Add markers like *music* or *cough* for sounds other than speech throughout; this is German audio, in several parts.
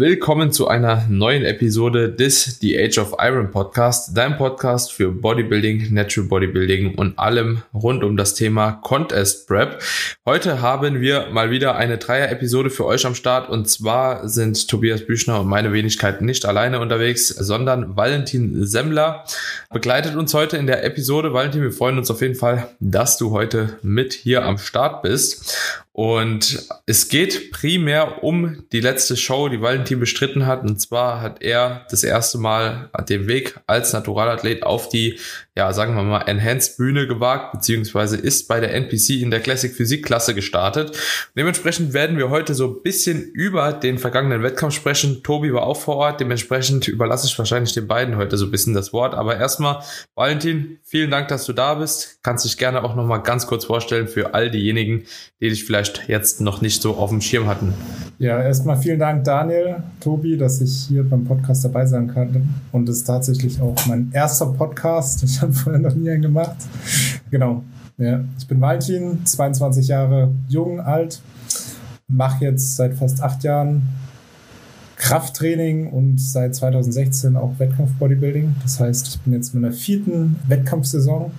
Willkommen zu einer neuen Episode des The Age of Iron Podcast, dein Podcast für Bodybuilding, Natural Bodybuilding und allem rund um das Thema Contest Prep. Heute haben wir mal wieder eine Dreier-Episode für euch am Start und zwar sind Tobias Büchner und meine Wenigkeit nicht alleine unterwegs, sondern Valentin Semmler begleitet uns heute in der Episode. Valentin, wir freuen uns auf jeden Fall, dass du heute mit hier am Start bist. Und es geht primär um die letzte Show, die Valentin bestritten hat. Und zwar hat er das erste Mal den Weg als Naturalathlet auf die, ja, sagen wir mal, Enhanced Bühne gewagt, beziehungsweise ist bei der NPC in der Classic Physik Klasse gestartet. Dementsprechend werden wir heute so ein bisschen über den vergangenen Wettkampf sprechen. Tobi war auch vor Ort. Dementsprechend überlasse ich wahrscheinlich den beiden heute so ein bisschen das Wort. Aber erstmal, Valentin, vielen Dank, dass du da bist. Kannst dich gerne auch nochmal ganz kurz vorstellen für all diejenigen, die dich vielleicht vielleicht jetzt noch nicht so auf dem Schirm hatten. Ja, erstmal vielen Dank, Daniel, Tobi, dass ich hier beim Podcast dabei sein kann. Und es ist tatsächlich auch mein erster Podcast. Ich habe vorher noch nie einen gemacht. Genau. Ja, ich bin Valentin, 22 Jahre jung, alt, mache jetzt seit fast acht Jahren Krafttraining und seit 2016 auch Wettkampf-Bodybuilding. Das heißt, ich bin jetzt in meiner vierten Wettkampfsaison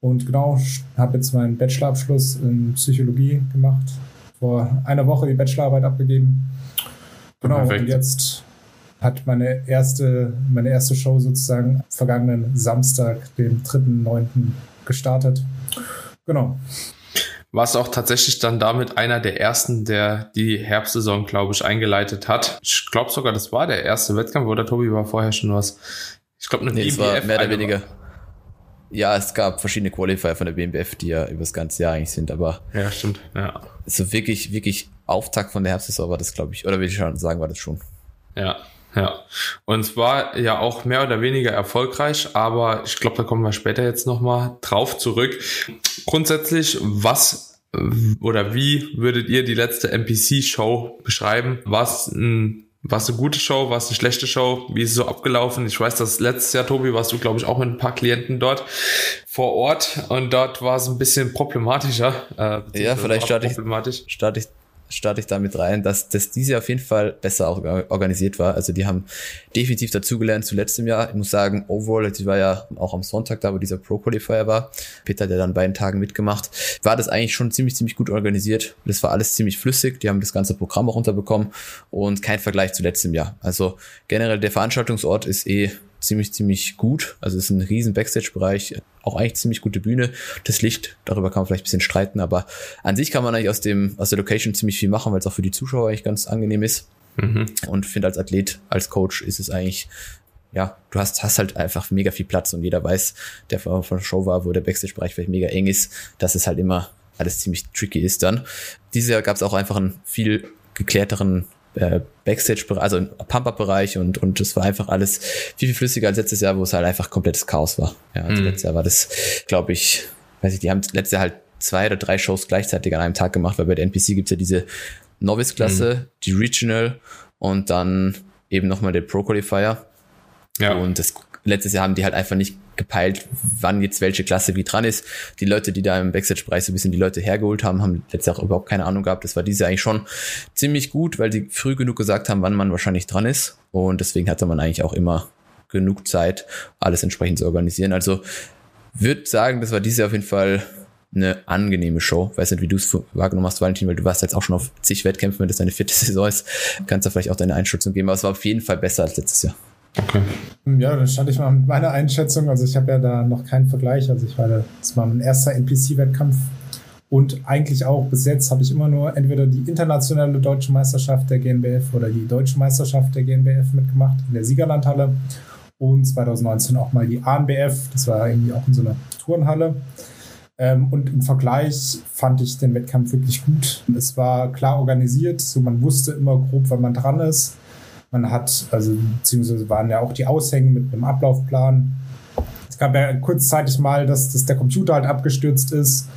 und genau, habe jetzt meinen Bachelorabschluss in Psychologie gemacht. Vor einer Woche die Bachelorarbeit abgegeben. Genau, Perfekt. und jetzt hat meine erste, meine erste Show sozusagen vergangenen Samstag, den 3.9. gestartet. Genau. Was auch tatsächlich dann damit einer der ersten, der die Herbstsaison, glaube ich, eingeleitet hat. Ich glaube sogar, das war der erste Wettkampf oder Tobi war vorher schon was. Ich glaube, eine nee, BBF. mehr oder weniger. Ja, es gab verschiedene Qualifier von der BMBF, die ja über das ganze Jahr eigentlich sind, aber. Ja, stimmt, ja. So wirklich, wirklich Auftakt von der Herbstsaison war das, glaube ich, oder will ich schon sagen, war das schon. Ja, ja. Und es war ja auch mehr oder weniger erfolgreich, aber ich glaube, da kommen wir später jetzt nochmal drauf zurück. Grundsätzlich, was oder wie würdet ihr die letzte NPC-Show beschreiben? Was ein war es eine gute Show, war es eine schlechte Show? Wie ist es so abgelaufen? Ich weiß, dass letztes Jahr, Tobi, warst du, glaube ich, auch mit ein paar Klienten dort vor Ort und dort war es ein bisschen problematischer. Äh, ja, vielleicht starte ich, starte ich starte ich damit rein, dass das diese auf jeden Fall besser organisiert war. Also die haben definitiv dazugelernt zu letztem Jahr. Ich muss sagen, overall, ich war ja auch am Sonntag da, wo dieser Pro Qualifier war. Peter hat ja dann beiden Tagen mitgemacht. War das eigentlich schon ziemlich, ziemlich gut organisiert. Das war alles ziemlich flüssig. Die haben das ganze Programm auch unterbekommen und kein Vergleich zu letztem Jahr. Also generell der Veranstaltungsort ist eh ziemlich, ziemlich gut. Also es ist ein riesen Backstage-Bereich, auch eigentlich ziemlich gute Bühne. Das Licht, darüber kann man vielleicht ein bisschen streiten, aber an sich kann man eigentlich aus dem, aus der Location ziemlich viel machen, weil es auch für die Zuschauer eigentlich ganz angenehm ist. Mhm. Und finde als Athlet, als Coach ist es eigentlich, ja, du hast, hast halt einfach mega viel Platz und jeder weiß, der von der Show war, wo der Backstage-Bereich vielleicht mega eng ist, dass es halt immer alles ziemlich tricky ist dann. Dieses Jahr gab es auch einfach einen viel geklärteren äh, Backstage, also Pump-Up-Bereich und, und das war einfach alles viel, viel flüssiger als letztes Jahr, wo es halt einfach komplettes Chaos war. Ja, also mhm. letztes Jahr war das, glaube ich, weiß ich, die haben letztes Jahr halt zwei oder drei Shows gleichzeitig an einem Tag gemacht, weil bei der NPC gibt's ja diese Novice-Klasse, mhm. die Regional und dann eben nochmal der Pro-Qualifier. Ja. Und das letztes Jahr haben die halt einfach nicht gepeilt, wann jetzt welche Klasse wie dran ist. Die Leute, die da im Backstage-Bereich so ein bisschen die Leute hergeholt haben, haben letztes Jahr auch überhaupt keine Ahnung gehabt. Das war dieses Jahr eigentlich schon ziemlich gut, weil sie früh genug gesagt haben, wann man wahrscheinlich dran ist. Und deswegen hatte man eigentlich auch immer genug Zeit, alles entsprechend zu organisieren. Also würde sagen, das war dieses Jahr auf jeden Fall eine angenehme Show. Weiß nicht, wie du es wahrgenommen hast, Valentin, weil du warst jetzt auch schon auf zig Wettkämpfen, wenn das deine vierte *laughs* Saison ist. Kannst du vielleicht auch deine Einschätzung geben, aber es war auf jeden Fall besser als letztes Jahr. Okay. Ja, dann stand ich mal mit meiner Einschätzung. Also ich habe ja da noch keinen Vergleich. Also ich war da, das war mein erster NPC-Wettkampf und eigentlich auch bis jetzt habe ich immer nur entweder die internationale deutsche Meisterschaft der GNBF oder die deutsche Meisterschaft der GNBF mitgemacht in der Siegerlandhalle und 2019 auch mal die ANBF. Das war irgendwie auch in so einer Turnhalle. Ähm, und im Vergleich fand ich den Wettkampf wirklich gut. Es war klar organisiert, so man wusste immer grob, wann man dran ist. Man hat, also beziehungsweise waren ja auch die Aushänge mit einem Ablaufplan. Es gab ja kurzzeitig mal, dass, dass der Computer halt abgestürzt ist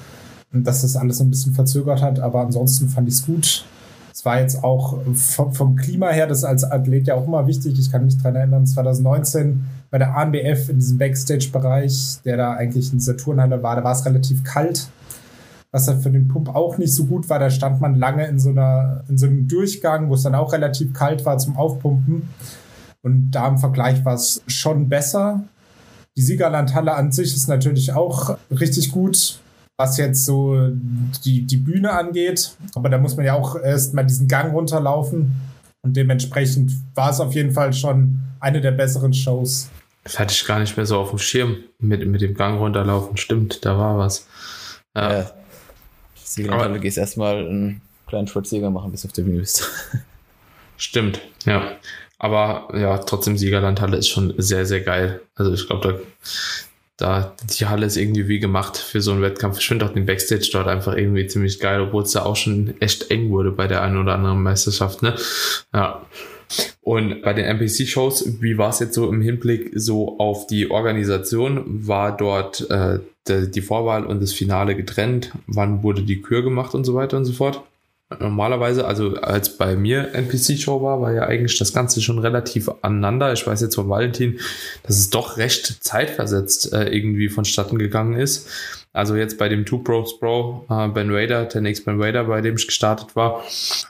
und dass das alles so ein bisschen verzögert hat, aber ansonsten fand ich es gut. Es war jetzt auch vom, vom, Klima her, das ist als Athlet ja auch immer wichtig. Ich kann mich daran erinnern, 2019 bei der ANBF in diesem Backstage-Bereich, der da eigentlich in dieser Turnhalle war, da war es relativ kalt. Was dann für den Pump auch nicht so gut war. Da stand man lange in so, einer, in so einem Durchgang, wo es dann auch relativ kalt war zum Aufpumpen. Und da im Vergleich war es schon besser. Die Siegerlandhalle an sich ist natürlich auch richtig gut, was jetzt so die, die Bühne angeht. Aber da muss man ja auch erst mal diesen Gang runterlaufen. Und dementsprechend war es auf jeden Fall schon eine der besseren Shows. Das hatte ich gar nicht mehr so auf dem Schirm mit, mit dem Gang runterlaufen. Stimmt, da war was. Ja. ja. Siegerlandhalle gehst erstmal einen kleinen Spaziergang machen, bis du auf der Bühne bist. *laughs* Stimmt, ja. Aber ja, trotzdem Siegerlandhalle ist schon sehr, sehr geil. Also ich glaube, da, da, die Halle ist irgendwie wie gemacht für so einen Wettkampf. Ich finde auch den Backstage dort einfach irgendwie ziemlich geil, obwohl es da auch schon echt eng wurde bei der einen oder anderen Meisterschaft, ne? Ja. Und bei den NPC-Shows, wie war es jetzt so im Hinblick so auf die Organisation? War dort äh, die, Vorwahl und das Finale getrennt? Wann wurde die Kür gemacht und so weiter und so fort? Normalerweise, also als bei mir NPC-Show war, war ja eigentlich das Ganze schon relativ aneinander. Ich weiß jetzt von Valentin, dass es doch recht zeitversetzt äh, irgendwie vonstatten gegangen ist. Also jetzt bei dem Two Pros Pro, äh, Ben Raider, der nächste Ben Raider, bei dem ich gestartet war,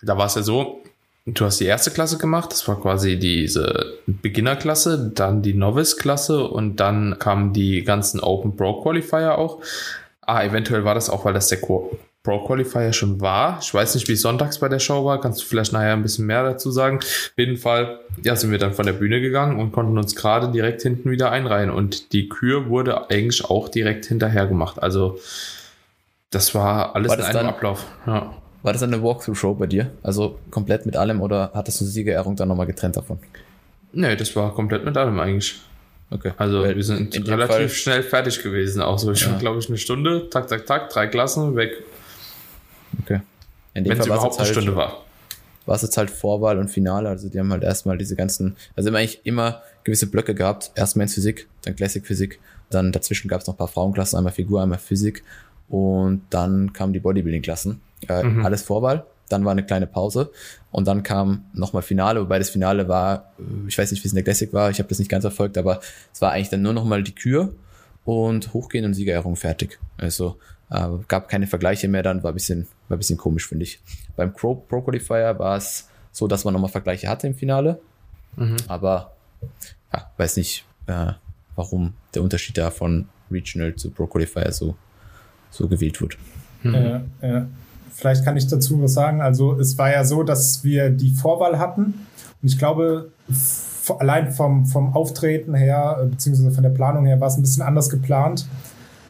da war es ja so, du hast die erste Klasse gemacht, das war quasi diese Beginner-Klasse, dann die Novice-Klasse und dann kamen die ganzen Open Pro Qualifier auch. Ah, eventuell war das auch, weil das der Pro Qualifier schon war. Ich weiß nicht, wie es sonntags bei der Show war. Kannst du vielleicht nachher ein bisschen mehr dazu sagen? Auf jeden Fall, ja, sind wir dann von der Bühne gegangen und konnten uns gerade direkt hinten wieder einreihen. Und die Kür wurde eigentlich auch direkt hinterher gemacht. Also, das war alles war das in einem dann, Ablauf. Ja. War das eine Walkthrough-Show bei dir? Also komplett mit allem oder hattest du die Siegerehrung dann nochmal getrennt davon? Nee, das war komplett mit allem eigentlich. Okay. Also Weil wir sind relativ Fall schnell fertig gewesen. Auch so, ich ja. glaube ich, eine Stunde, tak, tak, tak, drei Klassen, weg. Okay. Wenn es überhaupt eine halt, Stunde war. War es jetzt halt Vorwahl und Finale, also die haben halt erstmal diese ganzen, also immer eigentlich immer gewisse Blöcke gehabt. Erst Men's Physik, dann Classic Physik, dann dazwischen gab es noch ein paar Frauenklassen, einmal Figur, einmal Physik und dann kamen die Bodybuilding-Klassen. Äh, mhm. Alles Vorwahl, dann war eine kleine Pause und dann kam nochmal Finale, wobei das Finale war, äh, ich weiß nicht, wie es in der Classic war, ich habe das nicht ganz verfolgt, aber es war eigentlich dann nur nochmal die Kür und Hochgehen und Siegerehrung fertig. Also äh, gab keine Vergleiche mehr, dann war ein bisschen, war ein bisschen komisch, finde ich. Beim Pro, Pro Qualifier war es so, dass man nochmal Vergleiche hatte im Finale. Mhm. Aber ja, weiß nicht, äh, warum der Unterschied da von Regional zu Pro Qualifier so, so gewählt wird. Mhm. Äh, äh, vielleicht kann ich dazu was sagen. Also es war ja so, dass wir die Vorwahl hatten. Und ich glaube, allein vom, vom Auftreten her, äh, beziehungsweise von der Planung her, war es ein bisschen anders geplant.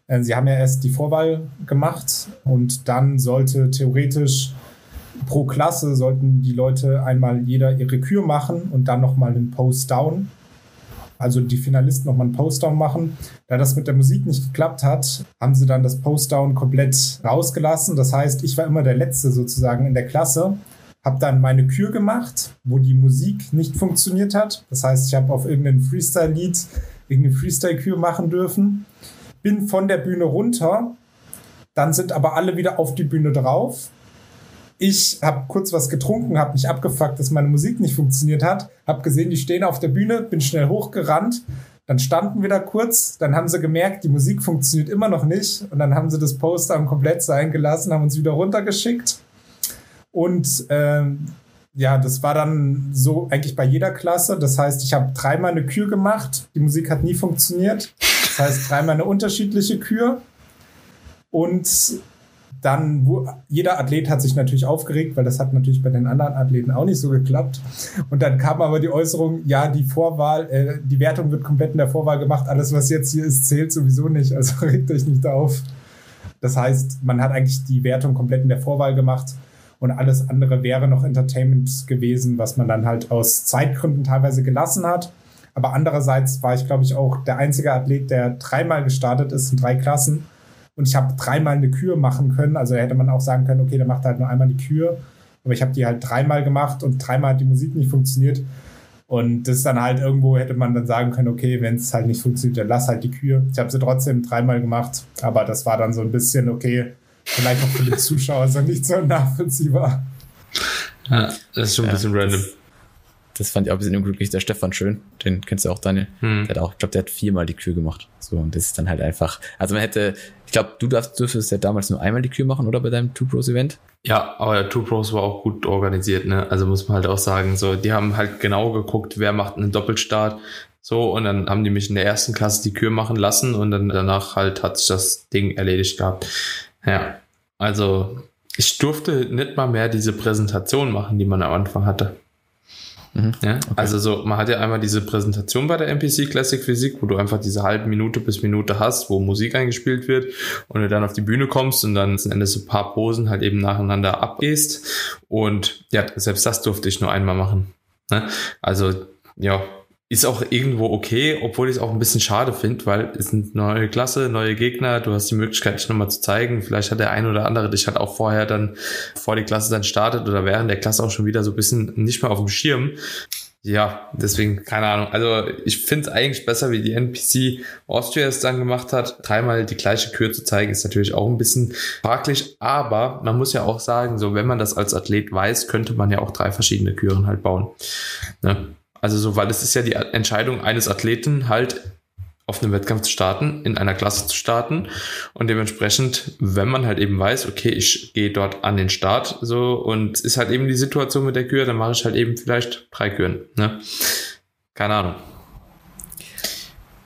Äh, sie haben ja erst die Vorwahl gemacht und dann sollte theoretisch pro Klasse sollten die Leute einmal jeder ihre Kür machen und dann nochmal einen Post-Down. Also die Finalisten nochmal einen Post-Down machen. Da das mit der Musik nicht geklappt hat, haben sie dann das Post-Down komplett rausgelassen. Das heißt, ich war immer der Letzte sozusagen in der Klasse habe dann meine Kür gemacht, wo die Musik nicht funktioniert hat. Das heißt, ich habe auf irgendein Freestyle-Lied irgendeine Freestyle-Kür machen dürfen bin von der Bühne runter. Dann sind aber alle wieder auf die Bühne drauf. Ich habe kurz was getrunken, habe mich abgefuckt, dass meine Musik nicht funktioniert hat. Habe gesehen, die stehen auf der Bühne, bin schnell hochgerannt. Dann standen wir da kurz, dann haben sie gemerkt, die Musik funktioniert immer noch nicht. Und dann haben sie das Poster am komplett sein gelassen, haben uns wieder runtergeschickt. Und ähm, ja, das war dann so eigentlich bei jeder Klasse. Das heißt, ich habe dreimal eine Kür gemacht. Die Musik hat nie funktioniert. Das heißt, dreimal eine unterschiedliche Kür. Und dann, wo, jeder Athlet hat sich natürlich aufgeregt, weil das hat natürlich bei den anderen Athleten auch nicht so geklappt. Und dann kam aber die Äußerung, ja, die Vorwahl, äh, die Wertung wird komplett in der Vorwahl gemacht. Alles, was jetzt hier ist, zählt sowieso nicht. Also *laughs* regt euch nicht auf. Das heißt, man hat eigentlich die Wertung komplett in der Vorwahl gemacht und alles andere wäre noch Entertainment gewesen, was man dann halt aus Zeitgründen teilweise gelassen hat. Aber andererseits war ich, glaube ich, auch der einzige Athlet, der dreimal gestartet ist in drei Klassen. Und ich habe dreimal eine Kür machen können. Also hätte man auch sagen können, okay, der macht halt nur einmal die Kür. Aber ich habe die halt dreimal gemacht und dreimal hat die Musik nicht funktioniert. Und das dann halt irgendwo hätte man dann sagen können, okay, wenn es halt nicht funktioniert, dann lass halt die Kür. Ich habe sie trotzdem dreimal gemacht, aber das war dann so ein bisschen, okay, Vielleicht auch für die *laughs* Zuschauer er nicht so nachvollziehbar. Ja, das ist schon ein ja, bisschen random. das fand ich auch ein bisschen unglücklich. Der Stefan Schön, den kennst du auch, Daniel. Hm. Der hat auch, ich glaube, der hat viermal die Kür gemacht. So, und das ist dann halt einfach, also man hätte, ich glaube, du darfst, dürftest ja damals nur einmal die Kür machen, oder bei deinem Two Pros Event? Ja, aber der Two Pros war auch gut organisiert, ne? Also muss man halt auch sagen, so, die haben halt genau geguckt, wer macht einen Doppelstart, so, und dann haben die mich in der ersten Klasse die Kür machen lassen und dann danach halt hat sich das Ding erledigt gehabt. Ja, also ich durfte nicht mal mehr diese Präsentation machen, die man am Anfang hatte. Mhm. Ja? Okay. Also so, man hat ja einmal diese Präsentation bei der NPC Classic Physik, wo du einfach diese halbe Minute bis Minute hast, wo Musik eingespielt wird und du dann auf die Bühne kommst und dann letzten Endes so ein paar Posen halt eben nacheinander abgehst. Und ja, selbst das durfte ich nur einmal machen. Ne? Also ja, ist auch irgendwo okay, obwohl ich es auch ein bisschen schade finde, weil es sind neue Klasse, neue Gegner, du hast die Möglichkeit, dich nochmal zu zeigen. Vielleicht hat der ein oder andere dich halt auch vorher dann, bevor die Klasse dann startet oder während der Klasse auch schon wieder so ein bisschen nicht mehr auf dem Schirm. Ja, deswegen, keine Ahnung. Also ich finde es eigentlich besser, wie die NPC Austria es dann gemacht hat. Dreimal die gleiche Kür zu zeigen, ist natürlich auch ein bisschen fraglich, aber man muss ja auch sagen, so wenn man das als Athlet weiß, könnte man ja auch drei verschiedene Küren halt bauen. Ne? Also so, weil es ist ja die Entscheidung eines Athleten halt auf einem Wettkampf zu starten, in einer Klasse zu starten und dementsprechend, wenn man halt eben weiß, okay, ich gehe dort an den Start so und ist halt eben die Situation mit der Kür, dann mache ich halt eben vielleicht drei Küren, ne? Keine Ahnung.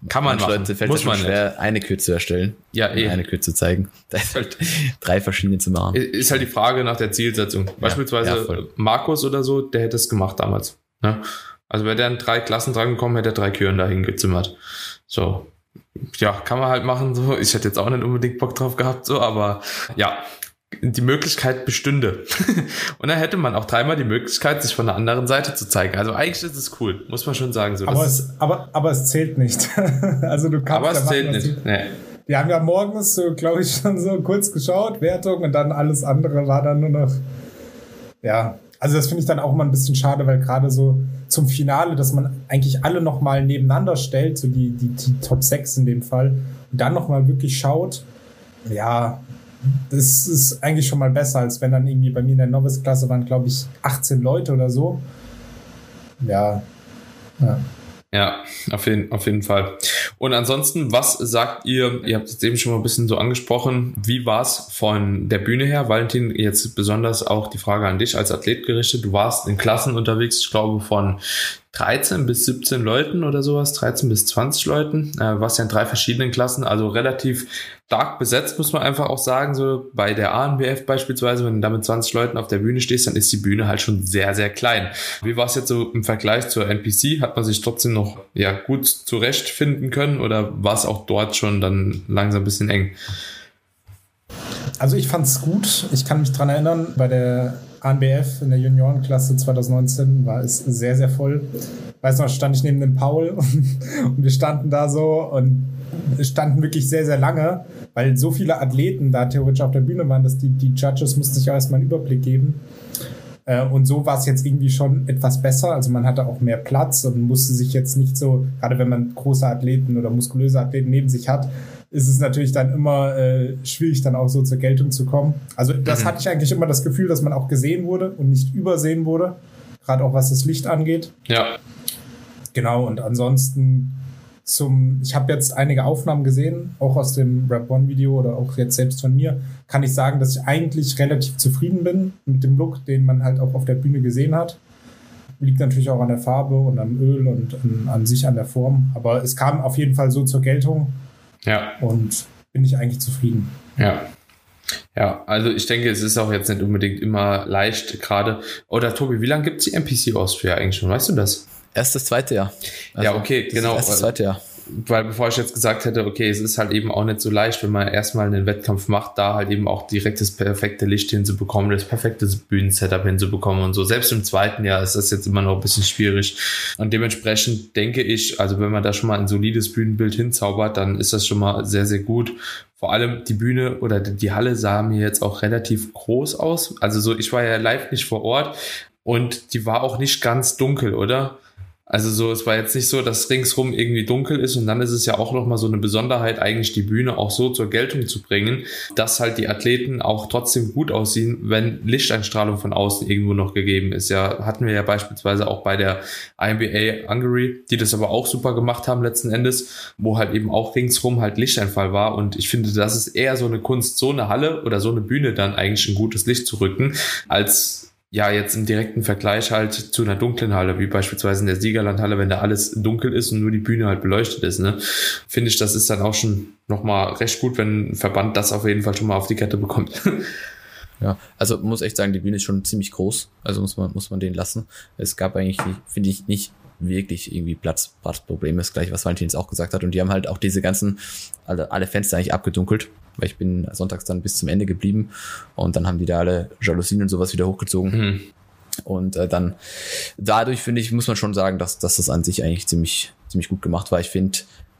Kann man Manche machen. fällt Muss man schwer, nicht. eine Kür zu erstellen. Ja, eh. Eine Kür zu zeigen. *laughs* Da ist halt drei verschiedene zu machen. Ist halt die Frage nach der Zielsetzung. Beispielsweise ja, Markus oder so, der hätte es gemacht damals. Ne? Also wäre der in drei Klassen drangekommen, hätte er drei Küren dahin gezimmert. So. Ja, kann man halt machen, so. Ich hätte jetzt auch nicht unbedingt Bock drauf gehabt, so, aber ja, die Möglichkeit bestünde. *laughs* und dann hätte man auch dreimal die Möglichkeit, sich von der anderen Seite zu zeigen. Also eigentlich ist es cool, muss man schon sagen. So, aber, es, aber, aber es zählt nicht. *laughs* also du kannst aber es zählt machen, nicht. Nee. Wir haben ja morgens so, glaube ich, *laughs* schon so kurz geschaut, Wertung und dann alles andere war dann nur noch, ja, also das finde ich dann auch immer ein bisschen schade, weil gerade so zum Finale, dass man eigentlich alle nochmal nebeneinander stellt, so die, die, die Top 6 in dem Fall, und dann nochmal wirklich schaut, ja, das ist eigentlich schon mal besser, als wenn dann irgendwie bei mir in der Novice-Klasse waren, glaube ich, 18 Leute oder so. Ja. Ja. Ja, auf jeden, auf jeden Fall. Und ansonsten, was sagt ihr? Ihr habt es eben schon mal ein bisschen so angesprochen. Wie war es von der Bühne her? Valentin, jetzt besonders auch die Frage an dich als Athlet gerichtet. Du warst in Klassen unterwegs, ich glaube, von 13 bis 17 Leuten oder sowas, 13 bis 20 Leuten, äh, was ja in drei verschiedenen Klassen, also relativ stark besetzt, muss man einfach auch sagen. So bei der ANBF beispielsweise, wenn du da mit 20 Leuten auf der Bühne stehst, dann ist die Bühne halt schon sehr, sehr klein. Wie war es jetzt so im Vergleich zur NPC? Hat man sich trotzdem noch ja gut zurechtfinden können oder war es auch dort schon dann langsam ein bisschen eng? Also ich fand es gut. Ich kann mich dran erinnern, bei der ANBF in der Juniorenklasse 2019 war es sehr, sehr voll. Weißt du noch, stand ich neben dem Paul *laughs* und, wir standen da so und standen wirklich sehr, sehr lange, weil so viele Athleten da theoretisch auf der Bühne waren, dass die, die Judges mussten sich erstmal einen Überblick geben. Äh, und so war es jetzt irgendwie schon etwas besser. Also man hatte auch mehr Platz und musste sich jetzt nicht so, gerade wenn man große Athleten oder muskulöse Athleten neben sich hat, ist es natürlich dann immer äh, schwierig, dann auch so zur Geltung zu kommen. Also das mhm. hatte ich eigentlich immer das Gefühl, dass man auch gesehen wurde und nicht übersehen wurde. Gerade auch was das Licht angeht. Ja. Genau, und ansonsten zum, ich habe jetzt einige Aufnahmen gesehen, auch aus dem Rap One Video oder auch jetzt selbst von mir, kann ich sagen, dass ich eigentlich relativ zufrieden bin mit dem Look, den man halt auch auf der Bühne gesehen hat. Liegt natürlich auch an der Farbe und am Öl und an, an sich an der Form. Aber es kam auf jeden Fall so zur Geltung, ja. Und bin ich eigentlich zufrieden. Ja. Ja, also ich denke, es ist auch jetzt nicht unbedingt immer leicht, gerade. Oder Tobi, wie lange gibt es die NPC Austria eigentlich schon? Weißt du das? Erst das zweite Jahr. Also ja, okay, genau. Erst das zweite Jahr weil bevor ich jetzt gesagt hätte, okay, es ist halt eben auch nicht so leicht, wenn man erstmal einen Wettkampf macht, da halt eben auch direkt das perfekte Licht hinzubekommen, das perfekte Bühnensetup hinzubekommen und so. Selbst im zweiten Jahr ist das jetzt immer noch ein bisschen schwierig. Und dementsprechend denke ich, also wenn man da schon mal ein solides Bühnenbild hinzaubert, dann ist das schon mal sehr, sehr gut. Vor allem die Bühne oder die Halle sah mir jetzt auch relativ groß aus. Also so, ich war ja live nicht vor Ort und die war auch nicht ganz dunkel, oder? Also so, es war jetzt nicht so, dass ringsrum irgendwie dunkel ist und dann ist es ja auch nochmal so eine Besonderheit, eigentlich die Bühne auch so zur Geltung zu bringen, dass halt die Athleten auch trotzdem gut aussehen, wenn Lichteinstrahlung von außen irgendwo noch gegeben ist. Ja, hatten wir ja beispielsweise auch bei der IMBA Hungary, die das aber auch super gemacht haben letzten Endes, wo halt eben auch ringsrum halt Lichteinfall war und ich finde, das ist eher so eine Kunst, so eine Halle oder so eine Bühne dann eigentlich ein gutes Licht zu rücken, als ja, jetzt im direkten Vergleich halt zu einer dunklen Halle, wie beispielsweise in der Siegerlandhalle, wenn da alles dunkel ist und nur die Bühne halt beleuchtet ist, ne, finde ich, das ist dann auch schon nochmal recht gut, wenn ein Verband das auf jeden Fall schon mal auf die Kette bekommt. *laughs* Ja, also muss echt sagen, die Bühne ist schon ziemlich groß, also muss man, muss man den lassen. Es gab eigentlich, finde ich, nicht wirklich irgendwie Platz, Platzprobleme, ist gleich, was Valentin jetzt auch gesagt hat. Und die haben halt auch diese ganzen, alle, alle Fenster eigentlich abgedunkelt weil ich bin sonntags dann bis zum Ende geblieben und dann haben die da alle Jalousien und sowas wieder hochgezogen. Mhm. Und äh, dann dadurch finde ich, muss man schon sagen, dass, dass das an sich eigentlich ziemlich, ziemlich gut gemacht war. Ich finde,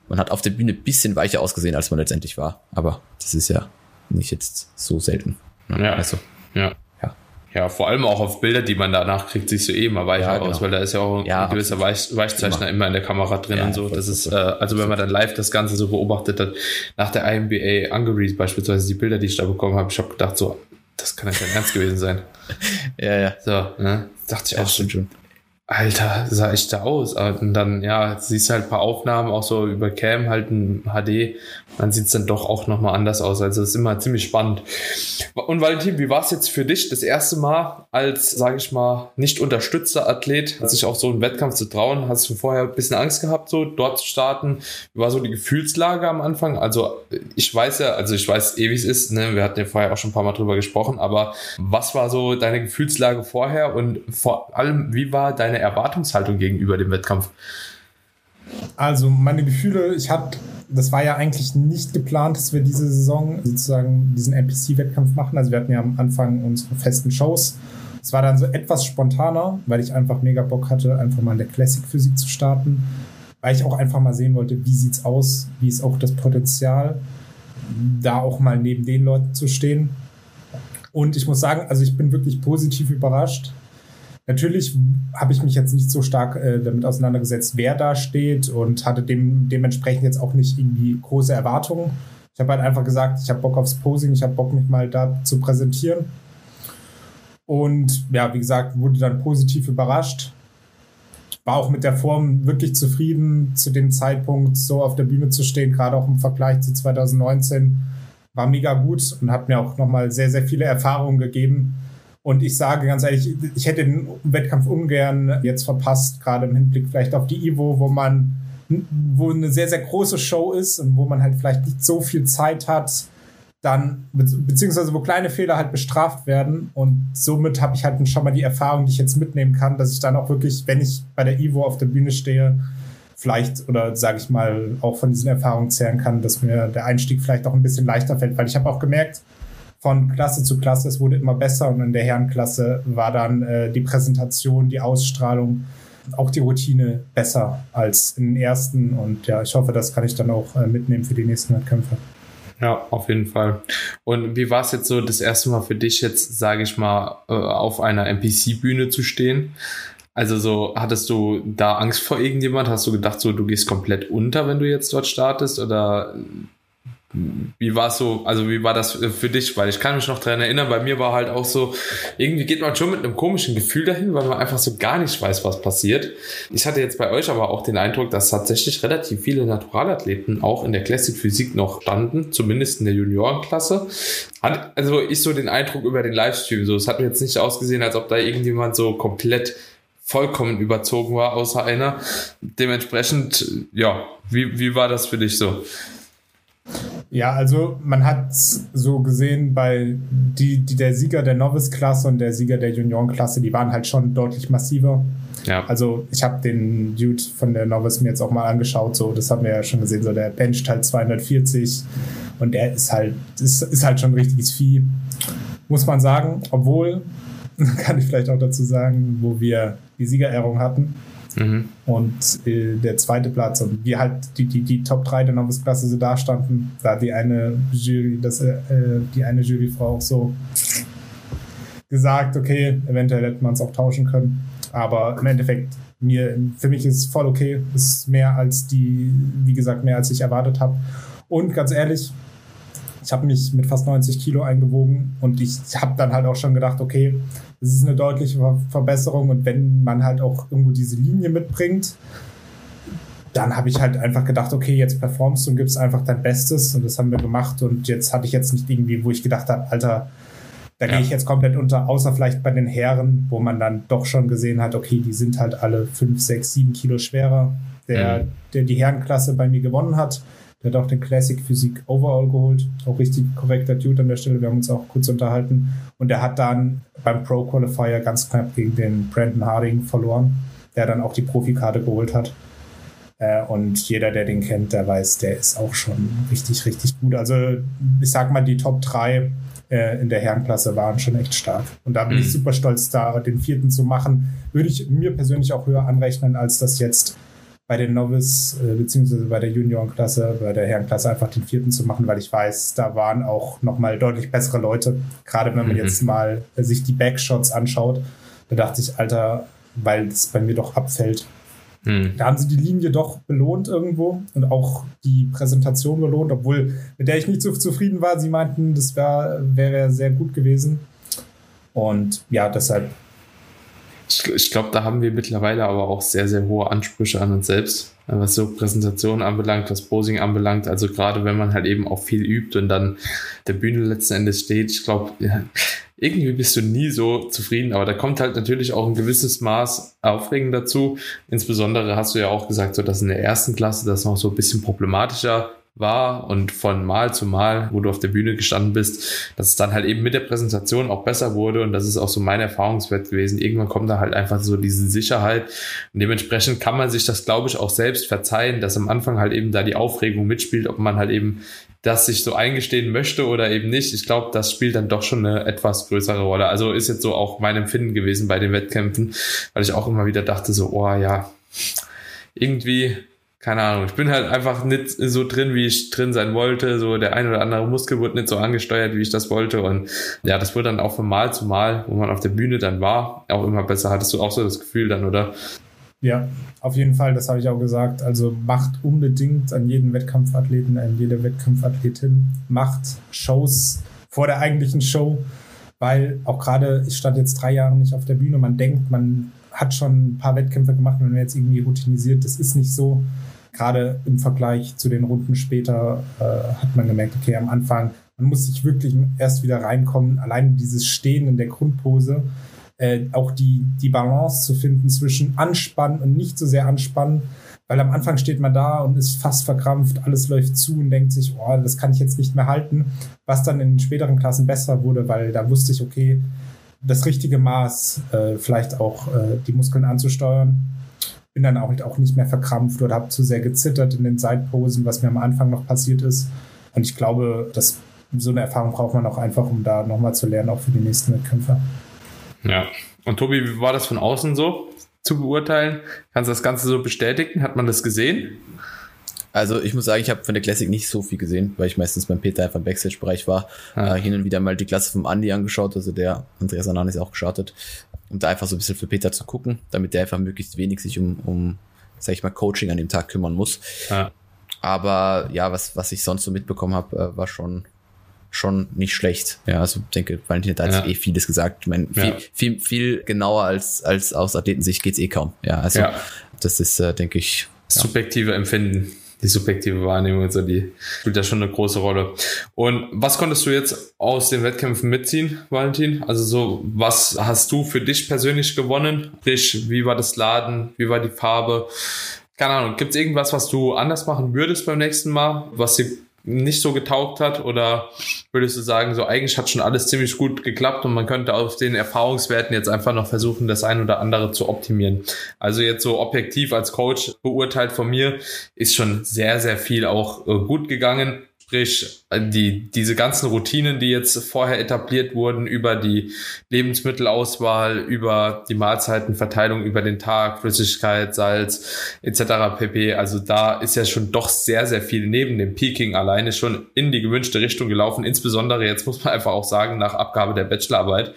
man hat auf der Bühne bisschen weicher ausgesehen, als man letztendlich war. Aber das ist ja nicht jetzt so selten. Ja. Also, ja. Ja, vor allem auch auf Bilder, die man danach kriegt, siehst du eh immer weicher ja, genau. aus, weil da ist ja auch ja, ein gewisser Weich, Weichzeichner immer. immer. in der Kamera drin ja, und so. Das ist, äh, also wenn man dann live das Ganze so beobachtet hat, nach der IMBA Hungary beispielsweise die Bilder, die ich da bekommen habe, ich habe gedacht so, das kann ja kein Ernst gewesen sein. *laughs* ja, ja. So, ne? Dachte ich auch schon. Alter, sah echt da aus. Und dann, ja, siehst halt ein paar Aufnahmen auch so über Cam, halt ein HD. Dann sieht's dann doch auch nochmal anders aus. Also das ist immer ziemlich spannend. Und Valentin, wie war es jetzt für dich das erste Mal als, sage ich mal, nicht unterstützter Athlet, sich auch so einen Wettkampf zu trauen? Hast du vorher ein bisschen Angst gehabt, so dort zu starten? Wie war so die Gefühlslage am Anfang? Also ich weiß ja, also ich weiß eh, wie es ist. Ne? Wir hatten ja vorher auch schon ein paar Mal drüber gesprochen. Aber was war so deine Gefühlslage vorher? Und vor allem, wie war deine deine Erwartungshaltung gegenüber dem Wettkampf? Also meine Gefühle, ich hatte, das war ja eigentlich nicht geplant, dass wir diese Saison sozusagen diesen NPC-Wettkampf machen. Also wir hatten ja am Anfang unsere festen Shows. Es war dann so etwas spontaner, weil ich einfach mega Bock hatte, einfach mal in der Classic-Physik zu starten. Weil ich auch einfach mal sehen wollte, wie sieht's aus, wie ist auch das Potenzial, da auch mal neben den Leuten zu stehen. Und ich muss sagen, also ich bin wirklich positiv überrascht. Natürlich habe ich mich jetzt nicht so stark äh, damit auseinandergesetzt, wer da steht und hatte dem, dementsprechend jetzt auch nicht irgendwie große Erwartungen. Ich habe halt einfach gesagt, ich habe Bock aufs Posing, ich habe Bock, mich mal da zu präsentieren. Und ja, wie gesagt, wurde dann positiv überrascht. War auch mit der Form wirklich zufrieden, zu dem Zeitpunkt so auf der Bühne zu stehen, gerade auch im Vergleich zu 2019. War mega gut und hat mir auch nochmal sehr, sehr viele Erfahrungen gegeben und ich sage ganz ehrlich, ich hätte den Wettkampf ungern jetzt verpasst, gerade im Hinblick vielleicht auf die Ivo, wo man, wo eine sehr, sehr große Show ist und wo man halt vielleicht nicht so viel Zeit hat, dann, beziehungsweise wo kleine Fehler halt bestraft werden. Und somit habe ich halt schon mal die Erfahrung, die ich jetzt mitnehmen kann, dass ich dann auch wirklich, wenn ich bei der Ivo auf der Bühne stehe, vielleicht oder sage ich mal auch von diesen Erfahrungen zehren kann, dass mir der Einstieg vielleicht auch ein bisschen leichter fällt, weil ich habe auch gemerkt, von Klasse zu Klasse, es wurde immer besser und in der Herrenklasse war dann äh, die Präsentation, die Ausstrahlung, auch die Routine besser als in den ersten und ja, ich hoffe, das kann ich dann auch äh, mitnehmen für die nächsten Wettkämpfe. Ja, auf jeden Fall. Und wie war es jetzt so das erste Mal für dich jetzt, sage ich mal, äh, auf einer NPC-Bühne zu stehen? Also so, hattest du da Angst vor irgendjemand? Hast du gedacht, so du gehst komplett unter, wenn du jetzt dort startest? Oder wie war so, also wie war das für dich? Weil ich kann mich noch daran erinnern, bei mir war halt auch so, irgendwie geht man schon mit einem komischen Gefühl dahin, weil man einfach so gar nicht weiß, was passiert. Ich hatte jetzt bei euch aber auch den Eindruck, dass tatsächlich relativ viele Naturalathleten auch in der Classic Physik noch standen, zumindest in der Juniorenklasse. Hat also ich so den Eindruck über den Livestream, so, es hat mir jetzt nicht ausgesehen, als ob da irgendjemand so komplett vollkommen überzogen war, außer einer. Dementsprechend, ja, wie, wie war das für dich so? Ja, also man hat so gesehen, bei die, die der Sieger der Novice-Klasse und der Sieger der Junioren-Klasse, die waren halt schon deutlich massiver. Ja. Also ich habe den Dude von der Novice mir jetzt auch mal angeschaut, so das haben wir ja schon gesehen, so der bencht halt 240 und der ist halt ist, ist halt schon ein richtiges Vieh, muss man sagen. Obwohl *laughs* kann ich vielleicht auch dazu sagen, wo wir die Siegerehrung hatten Mhm. Und äh, der zweite Platz und wir halt die, die, die Top 3 der Novice-Klasse so da standen, da die eine Jury, das, äh, die eine Juryfrau auch so gesagt, okay, eventuell hätte man es auch tauschen können. Aber im Endeffekt mir, für mich ist es voll okay. Ist mehr als die, wie gesagt, mehr als ich erwartet habe. Und ganz ehrlich, ich habe mich mit fast 90 Kilo eingewogen und ich habe dann halt auch schon gedacht, okay, das ist eine deutliche Verbesserung und wenn man halt auch irgendwo diese Linie mitbringt, dann habe ich halt einfach gedacht, okay, jetzt performst du und gibst einfach dein Bestes und das haben wir gemacht und jetzt hatte ich jetzt nicht irgendwie, wo ich gedacht habe, Alter, da ja. gehe ich jetzt komplett unter, außer vielleicht bei den Herren, wo man dann doch schon gesehen hat, okay, die sind halt alle 5, 6, 7 Kilo schwerer. Der, mhm. der die Herrenklasse bei mir gewonnen hat, der hat auch den Classic Physik Overall geholt. Auch richtig korrekter Dude an der Stelle. Wir haben uns auch kurz unterhalten. Und der hat dann beim Pro Qualifier ganz knapp gegen den Brandon Harding verloren, der dann auch die Profikarte geholt hat. Äh, und jeder, der den kennt, der weiß, der ist auch schon richtig, richtig gut. Also ich sag mal, die Top 3 äh, in der Herrenklasse waren schon echt stark. Und da bin mhm. ich super stolz, da den vierten zu machen. Würde ich mir persönlich auch höher anrechnen, als das jetzt bei den Novice äh, beziehungsweise bei der Juniorenklasse, bei der Herrenklasse einfach den vierten zu machen, weil ich weiß, da waren auch nochmal deutlich bessere Leute. Gerade wenn man mhm. jetzt mal äh, sich die Backshots anschaut, da dachte ich, Alter, weil es bei mir doch abfällt. Mhm. Da haben sie die Linie doch belohnt irgendwo und auch die Präsentation belohnt, obwohl mit der ich nicht so zufrieden war. Sie meinten, das wäre wär sehr gut gewesen. Und ja, deshalb ich, ich glaube, da haben wir mittlerweile aber auch sehr, sehr hohe Ansprüche an uns selbst, was so Präsentationen anbelangt, was Posing anbelangt. Also gerade wenn man halt eben auch viel übt und dann der Bühne letzten Endes steht, ich glaube, ja, irgendwie bist du nie so zufrieden, aber da kommt halt natürlich auch ein gewisses Maß Aufregen dazu. Insbesondere hast du ja auch gesagt, so dass in der ersten Klasse das noch so ein bisschen problematischer war und von Mal zu Mal, wo du auf der Bühne gestanden bist, dass es dann halt eben mit der Präsentation auch besser wurde und das ist auch so mein Erfahrungswert gewesen. Irgendwann kommt da halt einfach so diese Sicherheit und dementsprechend kann man sich das, glaube ich, auch selbst verzeihen, dass am Anfang halt eben da die Aufregung mitspielt, ob man halt eben das sich so eingestehen möchte oder eben nicht. Ich glaube, das spielt dann doch schon eine etwas größere Rolle. Also ist jetzt so auch mein Empfinden gewesen bei den Wettkämpfen, weil ich auch immer wieder dachte so, oh ja, irgendwie keine Ahnung, ich bin halt einfach nicht so drin, wie ich drin sein wollte. So der ein oder andere Muskel wurde nicht so angesteuert, wie ich das wollte. Und ja, das wurde dann auch von Mal zu Mal, wo man auf der Bühne dann war, auch immer besser. Hattest du auch so das Gefühl dann, oder? Ja, auf jeden Fall, das habe ich auch gesagt. Also macht unbedingt an jeden Wettkampfathleten, an jede Wettkampfathletin, macht Shows vor der eigentlichen Show, weil auch gerade, ich stand jetzt drei Jahre nicht auf der Bühne, man denkt, man hat schon ein paar Wettkämpfe gemacht und man jetzt irgendwie routinisiert. Das ist nicht so gerade im Vergleich zu den Runden später äh, hat man gemerkt, okay, am Anfang, man muss sich wirklich erst wieder reinkommen. Allein dieses Stehen in der Grundpose, äh, auch die, die Balance zu finden zwischen Anspannen und nicht so sehr Anspannen. Weil am Anfang steht man da und ist fast verkrampft, alles läuft zu und denkt sich, oh, das kann ich jetzt nicht mehr halten. Was dann in den späteren Klassen besser wurde, weil da wusste ich, okay, das richtige Maß, äh, vielleicht auch äh, die Muskeln anzusteuern bin dann auch, auch nicht mehr verkrampft oder habe zu sehr gezittert in den Seitposen, was mir am Anfang noch passiert ist. Und ich glaube, dass so eine Erfahrung braucht man auch einfach, um da nochmal zu lernen, auch für die nächsten Wettkämpfe. Ja. Und Tobi, wie war das von außen so zu beurteilen? Kannst du das Ganze so bestätigen? Hat man das gesehen? Also ich muss sagen, ich habe von der Classic nicht so viel gesehen, weil ich meistens beim Peter einfach im Backstage-Bereich war. Ah. Äh, hin und wieder mal die Klasse vom Andy angeschaut, also der Andreas Ananis auch gestartet um da einfach so ein bisschen für Peter zu gucken, damit der einfach möglichst wenig sich um, um sag ich mal, Coaching an dem Tag kümmern muss. Ja. Aber ja, was, was ich sonst so mitbekommen habe, äh, war schon, schon nicht schlecht. Ja, also ich denke, Valentin hat ja. eh vieles gesagt. Ich meine, viel, ja. viel, viel genauer als, als aus Athletensicht geht's eh kaum. Ja, also ja. das ist, äh, denke ich. Subjektive Empfinden die subjektive Wahrnehmung und so, die spielt da schon eine große Rolle. Und was konntest du jetzt aus den Wettkämpfen mitziehen, Valentin? Also so, was hast du für dich persönlich gewonnen? Sprich, wie war das Laden? Wie war die Farbe? Keine Ahnung, gibt es irgendwas, was du anders machen würdest beim nächsten Mal? Was dir nicht so getaugt hat? Oder würdest du sagen, so eigentlich hat schon alles ziemlich gut geklappt und man könnte auf den Erfahrungswerten jetzt einfach noch versuchen, das ein oder andere zu optimieren? Also jetzt so objektiv als Coach beurteilt von mir ist schon sehr, sehr viel auch äh, gut gegangen. Sprich, die, diese ganzen Routinen, die jetzt vorher etabliert wurden, über die Lebensmittelauswahl, über die Mahlzeitenverteilung über den Tag, Flüssigkeit, Salz etc. pp. Also da ist ja schon doch sehr, sehr viel neben dem Peaking alleine schon in die gewünschte Richtung gelaufen. Insbesondere jetzt muss man einfach auch sagen, nach Abgabe der Bachelorarbeit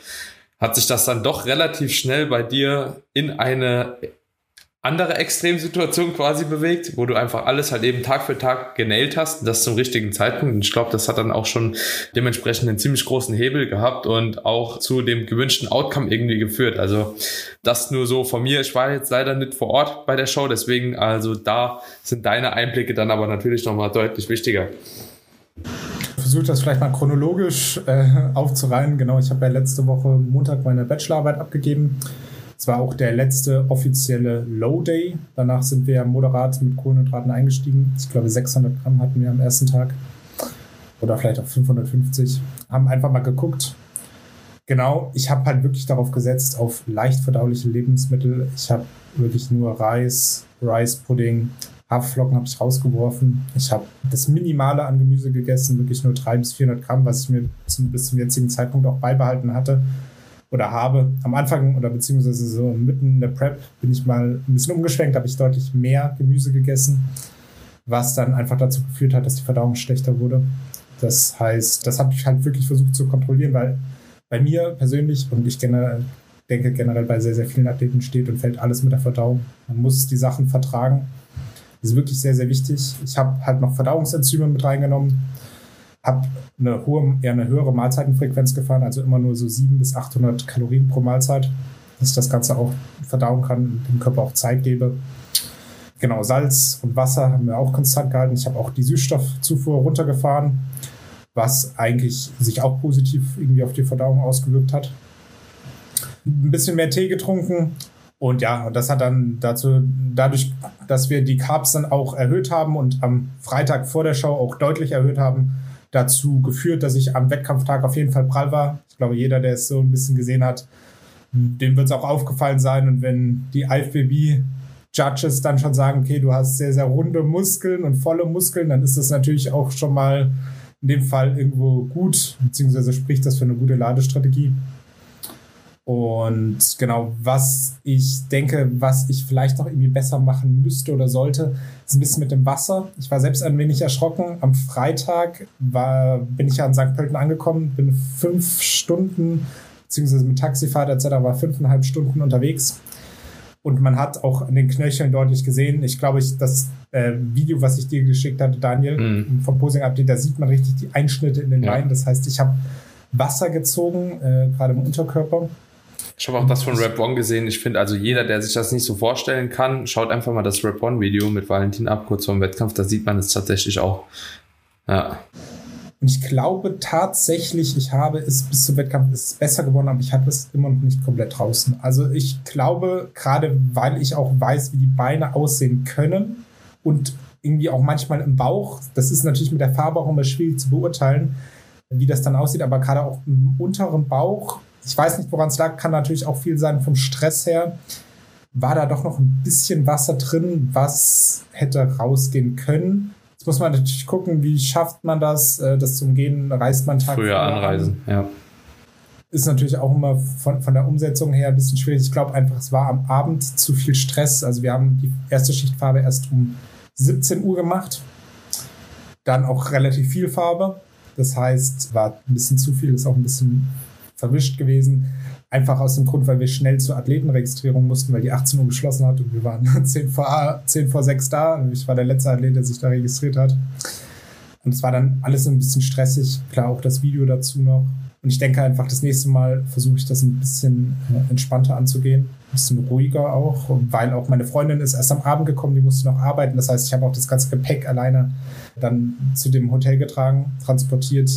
hat sich das dann doch relativ schnell bei dir in eine andere Extremsituation quasi bewegt, wo du einfach alles halt eben Tag für Tag genäht hast, das zum richtigen Zeitpunkt. Und ich glaube, das hat dann auch schon dementsprechend einen ziemlich großen Hebel gehabt und auch zu dem gewünschten Outcome irgendwie geführt. Also das nur so von mir. Ich war jetzt leider nicht vor Ort bei der Show, deswegen also da sind deine Einblicke dann aber natürlich nochmal deutlich wichtiger versuche das vielleicht mal chronologisch äh, aufzureihen. Genau, ich habe ja letzte Woche Montag meine Bachelorarbeit abgegeben. War auch der letzte offizielle Low Day. Danach sind wir moderat mit Kohlenhydraten eingestiegen. Ich glaube, 600 Gramm hatten wir am ersten Tag. Oder vielleicht auch 550. Haben einfach mal geguckt. Genau, ich habe halt wirklich darauf gesetzt, auf leicht verdauliche Lebensmittel. Ich habe wirklich nur Reis, Rice Pudding, Haferflocken habe ich rausgeworfen. Ich habe das Minimale an Gemüse gegessen, wirklich nur 300 bis 400 Gramm, was ich mir zum, bis zum jetzigen Zeitpunkt auch beibehalten hatte oder habe. Am Anfang oder beziehungsweise so mitten in der Prep bin ich mal ein bisschen umgeschwenkt, habe ich deutlich mehr Gemüse gegessen, was dann einfach dazu geführt hat, dass die Verdauung schlechter wurde. Das heißt, das habe ich halt wirklich versucht zu kontrollieren, weil bei mir persönlich und ich generell, denke generell bei sehr, sehr vielen Athleten steht und fällt alles mit der Verdauung. Man muss die Sachen vertragen. Das ist wirklich sehr, sehr wichtig. Ich habe halt noch Verdauungsenzyme mit reingenommen habe eine hohe, eher eine höhere Mahlzeitenfrequenz gefahren, also immer nur so 700 bis 800 Kalorien pro Mahlzeit, dass ich das Ganze auch verdauen kann, dem Körper auch Zeit gebe. Genau, Salz und Wasser haben wir auch konstant gehalten. Ich habe auch die Süßstoffzufuhr runtergefahren, was eigentlich sich auch positiv irgendwie auf die Verdauung ausgewirkt hat. Ein bisschen mehr Tee getrunken, und ja, und das hat dann dazu, dadurch, dass wir die Carbs dann auch erhöht haben und am Freitag vor der Show auch deutlich erhöht haben, dazu geführt, dass ich am Wettkampftag auf jeden Fall prall war. Ich glaube, jeder, der es so ein bisschen gesehen hat, dem wird es auch aufgefallen sein. Und wenn die IFBB Judges dann schon sagen, okay, du hast sehr, sehr runde Muskeln und volle Muskeln, dann ist das natürlich auch schon mal in dem Fall irgendwo gut, beziehungsweise spricht das für eine gute Ladestrategie. Und genau, was ich denke, was ich vielleicht noch irgendwie besser machen müsste oder sollte, ist ein bisschen mit dem Wasser. Ich war selbst ein wenig erschrocken. Am Freitag war, bin ich ja in St. Pölten angekommen, bin fünf Stunden, beziehungsweise mit Taxifahrt etc. war fünfeinhalb Stunden unterwegs. Und man hat auch an den Knöcheln deutlich gesehen, ich glaube, ich, das äh, Video, was ich dir geschickt hatte, Daniel, mhm. vom Posing Update, da sieht man richtig die Einschnitte in den ja. Beinen. Das heißt, ich habe Wasser gezogen, äh, gerade im Unterkörper ich habe auch das von Rap One gesehen. Ich finde also jeder, der sich das nicht so vorstellen kann, schaut einfach mal das Rap One Video mit Valentin ab, kurz vor dem Wettkampf. Da sieht man es tatsächlich auch. Ja. Und ich glaube tatsächlich, ich habe es bis zum Wettkampf ist besser geworden, aber ich hatte es immer noch nicht komplett draußen. Also ich glaube, gerade weil ich auch weiß, wie die Beine aussehen können und irgendwie auch manchmal im Bauch, das ist natürlich mit der Farbe auch immer schwierig zu beurteilen, wie das dann aussieht, aber gerade auch im unteren Bauch ich weiß nicht, woran es lag, kann natürlich auch viel sein vom Stress her. War da doch noch ein bisschen Wasser drin, was hätte rausgehen können. Jetzt muss man natürlich gucken, wie schafft man das, äh, das zu umgehen, reist man Tag früher anreisen, an. ja. Ist natürlich auch immer von, von der Umsetzung her ein bisschen schwierig. Ich glaube einfach, es war am Abend zu viel Stress. Also wir haben die erste Schichtfarbe erst um 17 Uhr gemacht. Dann auch relativ viel Farbe. Das heißt, war ein bisschen zu viel, ist auch ein bisschen verwischt gewesen. Einfach aus dem Grund, weil wir schnell zur Athletenregistrierung mussten, weil die 18 Uhr geschlossen hat und wir waren *laughs* 10 vor, 10 vor 6 da. Ich war der letzte Athlet, der sich da registriert hat. Und es war dann alles ein bisschen stressig. Klar, auch das Video dazu noch. Und ich denke einfach, das nächste Mal versuche ich das ein bisschen äh, entspannter anzugehen, bisschen ruhiger auch, weil auch meine Freundin ist erst am Abend gekommen, die musste noch arbeiten. Das heißt, ich habe auch das ganze Gepäck alleine dann zu dem Hotel getragen, transportiert.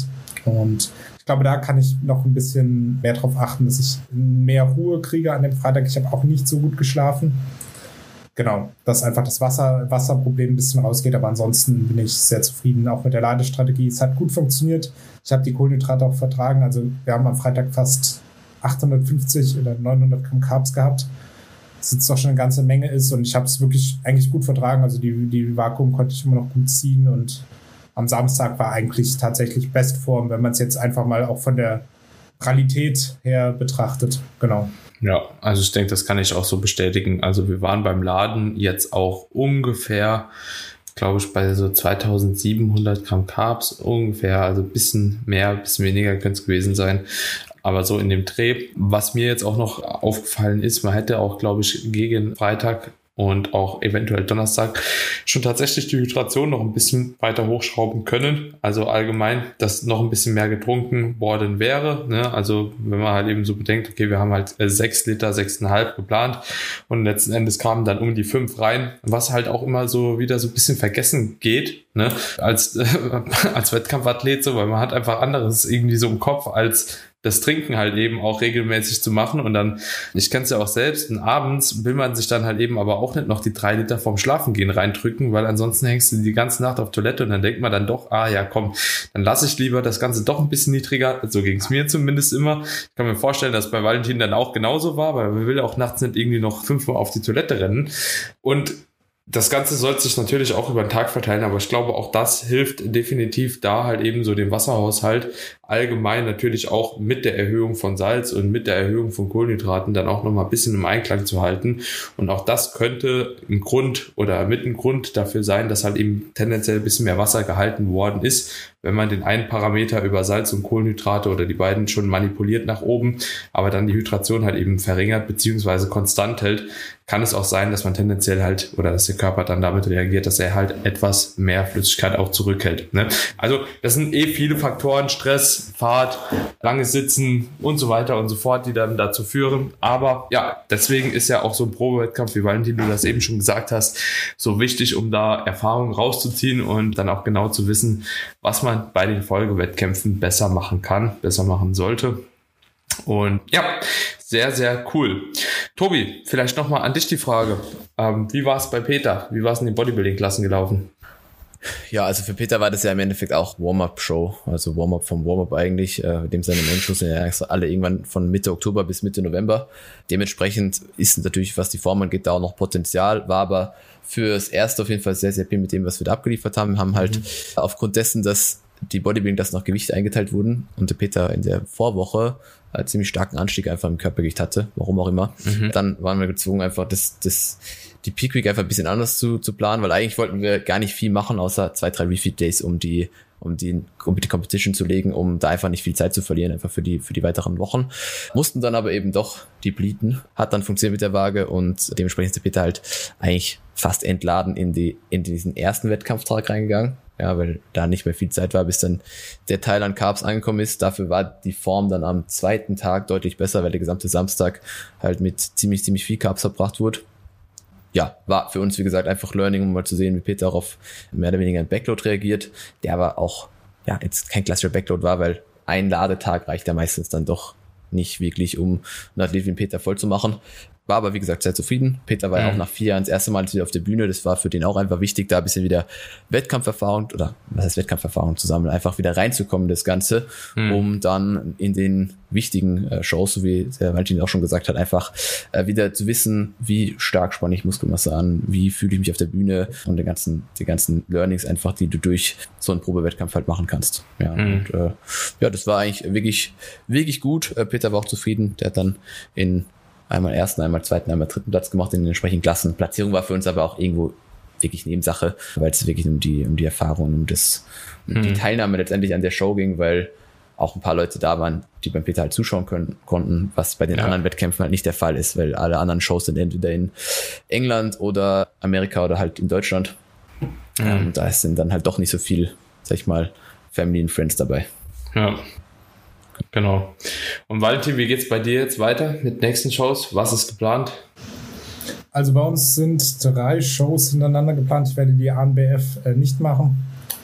Und ich glaube, da kann ich noch ein bisschen mehr darauf achten, dass ich mehr Ruhe kriege an dem Freitag. Ich habe auch nicht so gut geschlafen. Genau, dass einfach das Wasser, Wasserproblem ein bisschen rausgeht, aber ansonsten bin ich sehr zufrieden, auch mit der Ladestrategie. Es hat gut funktioniert. Ich habe die Kohlenhydrate auch vertragen. Also wir haben am Freitag fast 850 oder 900 Gramm Carbs gehabt, was jetzt doch schon eine ganze Menge ist und ich habe es wirklich eigentlich gut vertragen. Also die, die Vakuum konnte ich immer noch gut ziehen und am Samstag war eigentlich tatsächlich Bestform, wenn man es jetzt einfach mal auch von der Realität her betrachtet. Genau. Ja, also ich denke, das kann ich auch so bestätigen. Also wir waren beim Laden jetzt auch ungefähr, glaube ich, bei so 2700 Gramm Carbs ungefähr, also ein bisschen mehr, ein bisschen weniger könnte es gewesen sein. Aber so in dem Dreh, was mir jetzt auch noch aufgefallen ist, man hätte auch, glaube ich, gegen Freitag und auch eventuell Donnerstag schon tatsächlich die Hydration noch ein bisschen weiter hochschrauben können. Also allgemein, dass noch ein bisschen mehr getrunken worden wäre. Ne? Also wenn man halt eben so bedenkt, okay, wir haben halt äh, sechs Liter, sechseinhalb geplant und letzten Endes kamen dann um die fünf rein, was halt auch immer so wieder so ein bisschen vergessen geht, ne? als, äh, *laughs* als Wettkampfathlet so, weil man hat einfach anderes irgendwie so im Kopf als das Trinken halt eben auch regelmäßig zu machen. Und dann, ich kenne es ja auch selbst, und abends will man sich dann halt eben aber auch nicht noch die drei Liter vorm Schlafengehen reindrücken, weil ansonsten hängst du die ganze Nacht auf Toilette und dann denkt man dann doch, ah ja, komm, dann lasse ich lieber das Ganze doch ein bisschen niedriger. So ging es mir zumindest immer. Ich kann mir vorstellen, dass bei Valentin dann auch genauso war, weil man will auch nachts nicht irgendwie noch fünfmal auf die Toilette rennen. Und das Ganze sollte sich natürlich auch über den Tag verteilen, aber ich glaube, auch das hilft definitiv da halt eben so den Wasserhaushalt allgemein natürlich auch mit der Erhöhung von Salz und mit der Erhöhung von Kohlenhydraten dann auch nochmal ein bisschen im Einklang zu halten. Und auch das könnte ein Grund oder mit ein Grund dafür sein, dass halt eben tendenziell ein bisschen mehr Wasser gehalten worden ist, wenn man den einen Parameter über Salz und Kohlenhydrate oder die beiden schon manipuliert nach oben, aber dann die Hydration halt eben verringert beziehungsweise konstant hält, kann es auch sein, dass man tendenziell halt oder dass der Körper dann damit reagiert, dass er halt etwas mehr Flüssigkeit auch zurückhält. Ne? Also das sind eh viele Faktoren, Stress, Fahrt, langes Sitzen und so weiter und so fort, die dann dazu führen. Aber ja, deswegen ist ja auch so ein Probewettkampf, wie Valentin du das eben schon gesagt hast, so wichtig, um da Erfahrungen rauszuziehen und dann auch genau zu wissen, was man bei den Folgewettkämpfen besser machen kann, besser machen sollte. Und ja, sehr, sehr cool. Tobi, vielleicht nochmal an dich die Frage. Ähm, wie war es bei Peter? Wie war es in den Bodybuilding-Klassen gelaufen? Ja, also für Peter war das ja im Endeffekt auch Warm-Up-Show, also Warm-Up vom Warm-Up eigentlich. Äh, dem seine Menschus sind ja alle irgendwann von Mitte Oktober bis Mitte November. Dementsprechend ist natürlich, was die Form angeht, da auch noch Potenzial, war aber fürs Erste auf jeden Fall sehr, sehr viel mit dem, was wir da abgeliefert haben. Wir haben halt mhm. aufgrund dessen, dass die Bodybuilding, das nach Gewicht eingeteilt wurden und der Peter in der Vorwoche einen ziemlich starken Anstieg einfach im Körpergewicht hatte, warum auch immer. Mhm. Dann waren wir gezwungen, einfach das, das, die Peak Week einfach ein bisschen anders zu, zu planen, weil eigentlich wollten wir gar nicht viel machen, außer zwei, drei Refeed Days, um die, um die, um die Competition zu legen, um da einfach nicht viel Zeit zu verlieren, einfach für die, für die weiteren Wochen. Mussten dann aber eben doch die bleeden. Hat dann funktioniert mit der Waage und dementsprechend ist der Peter halt eigentlich fast entladen in die, in diesen ersten Wettkampftag reingegangen ja, weil da nicht mehr viel Zeit war, bis dann der Teil an Carbs angekommen ist. Dafür war die Form dann am zweiten Tag deutlich besser, weil der gesamte Samstag halt mit ziemlich, ziemlich viel Carbs verbracht wurde. Ja, war für uns, wie gesagt, einfach Learning, um mal zu sehen, wie Peter auch auf mehr oder weniger ein Backload reagiert, der aber auch, ja, jetzt kein klassischer Backload war, weil ein Ladetag reicht ja meistens dann doch nicht wirklich, um einen Athlet wie Peter voll zu machen. War aber, wie gesagt, sehr zufrieden. Peter war ja auch mhm. nach vier Jahren das erste Mal wieder auf der Bühne. Das war für den auch einfach wichtig, da ein bisschen wieder Wettkampferfahrung oder was heißt Wettkampferfahrung zusammen, einfach wieder reinzukommen, das Ganze, mhm. um dann in den wichtigen äh, Shows, so wie der Valentin auch schon gesagt hat, einfach äh, wieder zu wissen, wie stark spanne ich Muskelmasse an, wie fühle ich mich auf der Bühne und die ganzen, die ganzen Learnings einfach, die du durch so einen Probewettkampf halt machen kannst. Ja, mhm. und, äh, ja, das war eigentlich wirklich, wirklich gut. Äh, Peter war auch zufrieden. Der hat dann in einmal ersten, einmal zweiten, einmal dritten Platz gemacht in den entsprechenden Klassen. Platzierung war für uns aber auch irgendwo wirklich Nebensache, weil es wirklich um die, um die Erfahrung, um das, um hm. die Teilnahme letztendlich an der Show ging, weil auch ein paar Leute da waren, die beim Peter halt zuschauen können, konnten, was bei den ja. anderen Wettkämpfen halt nicht der Fall ist, weil alle anderen Shows sind entweder in England oder Amerika oder halt in Deutschland. Mhm. Und da sind dann halt doch nicht so viel, sag ich mal, Family and Friends dabei. Ja. Genau. Und Valentin, wie geht's bei dir jetzt weiter mit nächsten Shows? Was ist geplant? Also bei uns sind drei Shows hintereinander geplant. Ich werde die ANBF äh, nicht machen.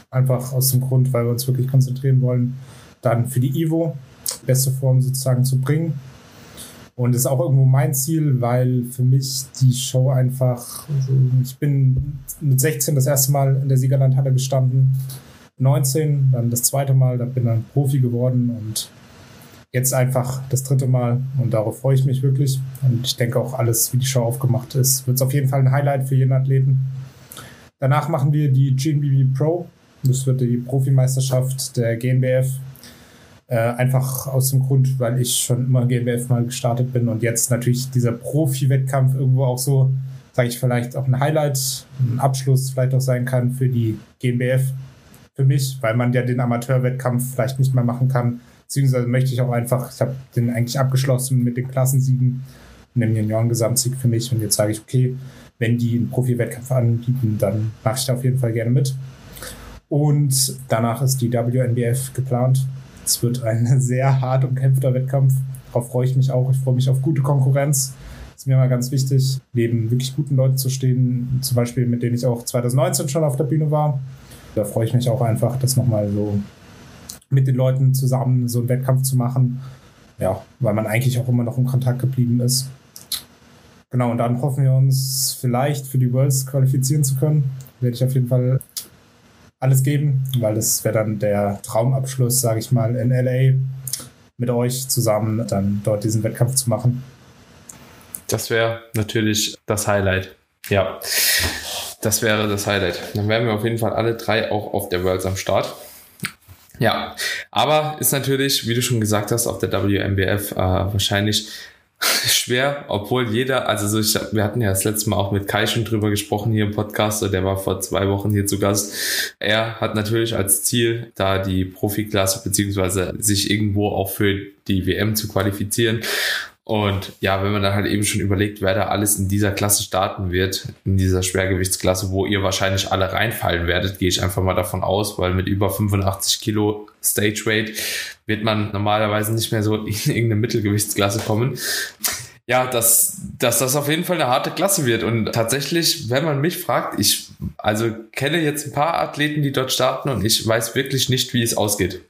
Einfach aus dem Grund, weil wir uns wirklich konzentrieren wollen, dann für die Ivo beste Form sozusagen zu bringen. Und das ist auch irgendwo mein Ziel, weil für mich die Show einfach, ich bin mit 16 das erste Mal in der Siegerlandhalle gestanden, 19, dann das zweite Mal, da bin dann Profi geworden und jetzt einfach das dritte Mal und darauf freue ich mich wirklich. Und ich denke auch alles, wie die Show aufgemacht ist, wird es auf jeden Fall ein Highlight für jeden Athleten. Danach machen wir die GNBB Pro. Das wird die Profimeisterschaft der GNBF. Äh, einfach aus dem Grund, weil ich schon immer GNBF mal gestartet bin und jetzt natürlich dieser Profi-Wettkampf irgendwo auch so, sage ich vielleicht auch ein Highlight, ein Abschluss vielleicht auch sein kann für die GNBF. Für mich, weil man ja den Amateurwettkampf vielleicht nicht mehr machen kann, Beziehungsweise möchte ich auch einfach, ich habe den eigentlich abgeschlossen mit den Klassensiegen, einem Junioren-Gesamtsieg für mich und jetzt sage ich, okay, wenn die einen Profi-Wettkampf anbieten, dann mache ich da auf jeden Fall gerne mit. Und danach ist die WNBF geplant. Es wird ein *laughs* sehr hart umkämpfter Wettkampf. Darauf freue ich mich auch. Ich freue mich auf gute Konkurrenz. Das ist mir mal ganz wichtig, neben wirklich guten Leuten zu stehen, zum Beispiel mit denen ich auch 2019 schon auf der Bühne war. Da freue ich mich auch einfach, das nochmal so mit den Leuten zusammen so einen Wettkampf zu machen. Ja, weil man eigentlich auch immer noch in Kontakt geblieben ist. Genau, und dann hoffen wir uns vielleicht für die Worlds qualifizieren zu können. Werde ich auf jeden Fall alles geben, weil das wäre dann der Traumabschluss, sage ich mal, in LA mit euch zusammen dann dort diesen Wettkampf zu machen. Das wäre natürlich das Highlight. Ja, das wäre das Highlight. Dann wären wir auf jeden Fall alle drei auch auf der Worlds am Start. Ja, aber ist natürlich, wie du schon gesagt hast, auf der WMBF äh, wahrscheinlich *laughs* schwer, obwohl jeder, also so ich, wir hatten ja das letzte Mal auch mit Kai schon drüber gesprochen hier im Podcast, der war vor zwei Wochen hier zu Gast. Er hat natürlich als Ziel, da die Profiklasse beziehungsweise sich irgendwo auch für die WM zu qualifizieren. Und ja, wenn man dann halt eben schon überlegt, wer da alles in dieser Klasse starten wird, in dieser Schwergewichtsklasse, wo ihr wahrscheinlich alle reinfallen werdet, gehe ich einfach mal davon aus, weil mit über 85 Kilo Stage Weight wird man normalerweise nicht mehr so in irgendeine Mittelgewichtsklasse kommen ja, dass, dass das auf jeden Fall eine harte Klasse wird. Und tatsächlich, wenn man mich fragt, ich also kenne jetzt ein paar Athleten, die dort starten und ich weiß wirklich nicht, wie es ausgeht.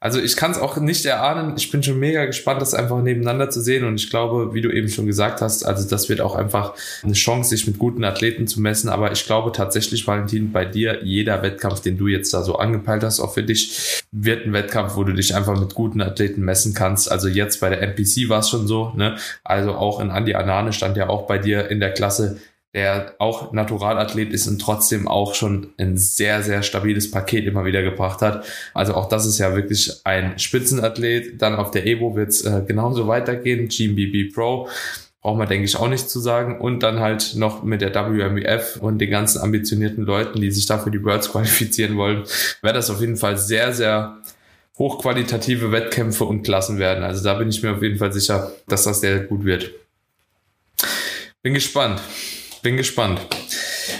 Also ich kann es auch nicht erahnen. Ich bin schon mega gespannt, das einfach nebeneinander zu sehen. Und ich glaube, wie du eben schon gesagt hast, also das wird auch einfach eine Chance, sich mit guten Athleten zu messen. Aber ich glaube tatsächlich, Valentin, bei dir, jeder Wettkampf, den du jetzt da so angepeilt hast, auch für dich, wird ein Wettkampf, wo du dich einfach mit guten Athleten messen kannst. Also jetzt bei der NPC war es schon so, ne? Also auch in Andi Anane stand ja auch bei dir in der Klasse der auch Naturalathlet ist und trotzdem auch schon ein sehr, sehr stabiles Paket immer wieder gebracht hat. Also auch das ist ja wirklich ein Spitzenathlet. Dann auf der Evo wird es äh, genauso weitergehen. GMBB Pro braucht man, denke ich, auch nicht zu sagen. Und dann halt noch mit der WMWF und den ganzen ambitionierten Leuten, die sich dafür die Worlds *laughs* qualifizieren wollen, wäre das auf jeden Fall sehr, sehr hochqualitative Wettkämpfe und Klassen werden. Also da bin ich mir auf jeden Fall sicher, dass das sehr gut wird. Bin gespannt. Bin gespannt.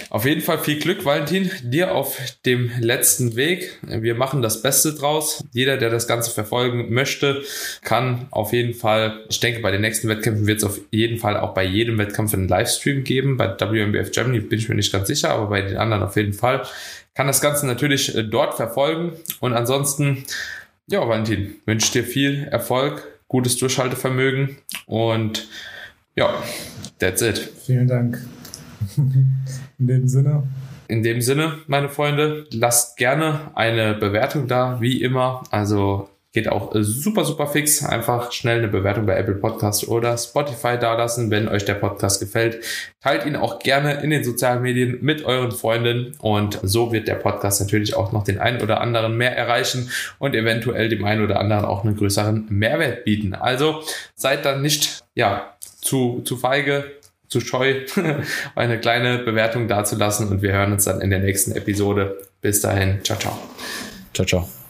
Auf jeden Fall viel Glück, Valentin, dir auf dem letzten Weg. Wir machen das Beste draus. Jeder, der das Ganze verfolgen möchte, kann auf jeden Fall, ich denke, bei den nächsten Wettkämpfen wird es auf jeden Fall auch bei jedem Wettkampf einen Livestream geben. Bei WMBF Germany bin ich mir nicht ganz sicher, aber bei den anderen auf jeden Fall. Kann das Ganze natürlich äh, dort verfolgen. Und ansonsten, ja, Valentin, wünsche dir viel Erfolg, gutes Durchhaltevermögen und ja, that's it. Vielen Dank. In dem Sinne. In dem Sinne, meine Freunde, lasst gerne eine Bewertung da, wie immer. Also geht auch super, super fix. Einfach schnell eine Bewertung bei Apple Podcast oder Spotify dalassen, wenn euch der Podcast gefällt. Teilt ihn auch gerne in den sozialen Medien mit euren Freunden und so wird der Podcast natürlich auch noch den einen oder anderen mehr erreichen und eventuell dem einen oder anderen auch einen größeren Mehrwert bieten. Also seid dann nicht, ja, zu, zu feige, zu scheu, *laughs* eine kleine Bewertung dazulassen und wir hören uns dann in der nächsten Episode. Bis dahin, ciao, ciao. Ciao, ciao.